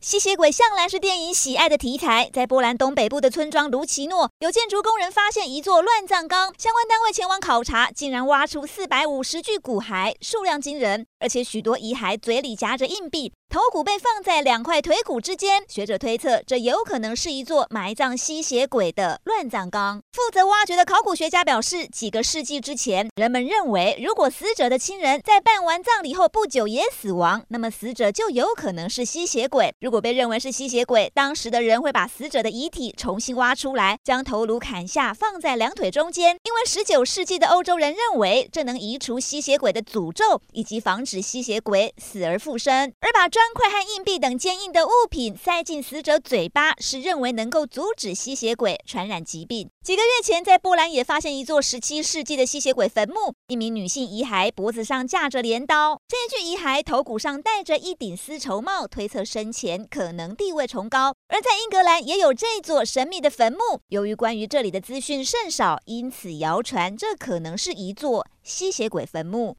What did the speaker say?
吸血鬼向来是电影喜爱的题材，在波兰东北部的村庄卢奇诺，有建筑工人发现一座乱葬岗，相关单位前往考察，竟然挖出四百五十具骨骸，数量惊人，而且许多遗骸嘴里夹着硬币。头骨被放在两块腿骨之间，学者推测这有可能是一座埋葬吸血鬼的乱葬岗。负责挖掘的考古学家表示，几个世纪之前，人们认为如果死者的亲人在办完葬礼后不久也死亡，那么死者就有可能是吸血鬼。如果被认为是吸血鬼，当时的人会把死者的遗体重新挖出来，将头颅砍下，放在两腿中间，因为十九世纪的欧洲人认为这能移除吸血鬼的诅咒，以及防止吸血鬼死而复生，而把砖块和硬币等坚硬的物品塞进死者嘴巴，是认为能够阻止吸血鬼传染疾病。几个月前，在波兰也发现一座十七世纪的吸血鬼坟墓，一名女性遗骸脖子上架着镰刀，这具遗骸头骨上戴着一顶丝绸帽，推测生前可能地位崇高。而在英格兰也有这座神秘的坟墓，由于关于这里的资讯甚少，因此谣传这可能是一座吸血鬼坟墓。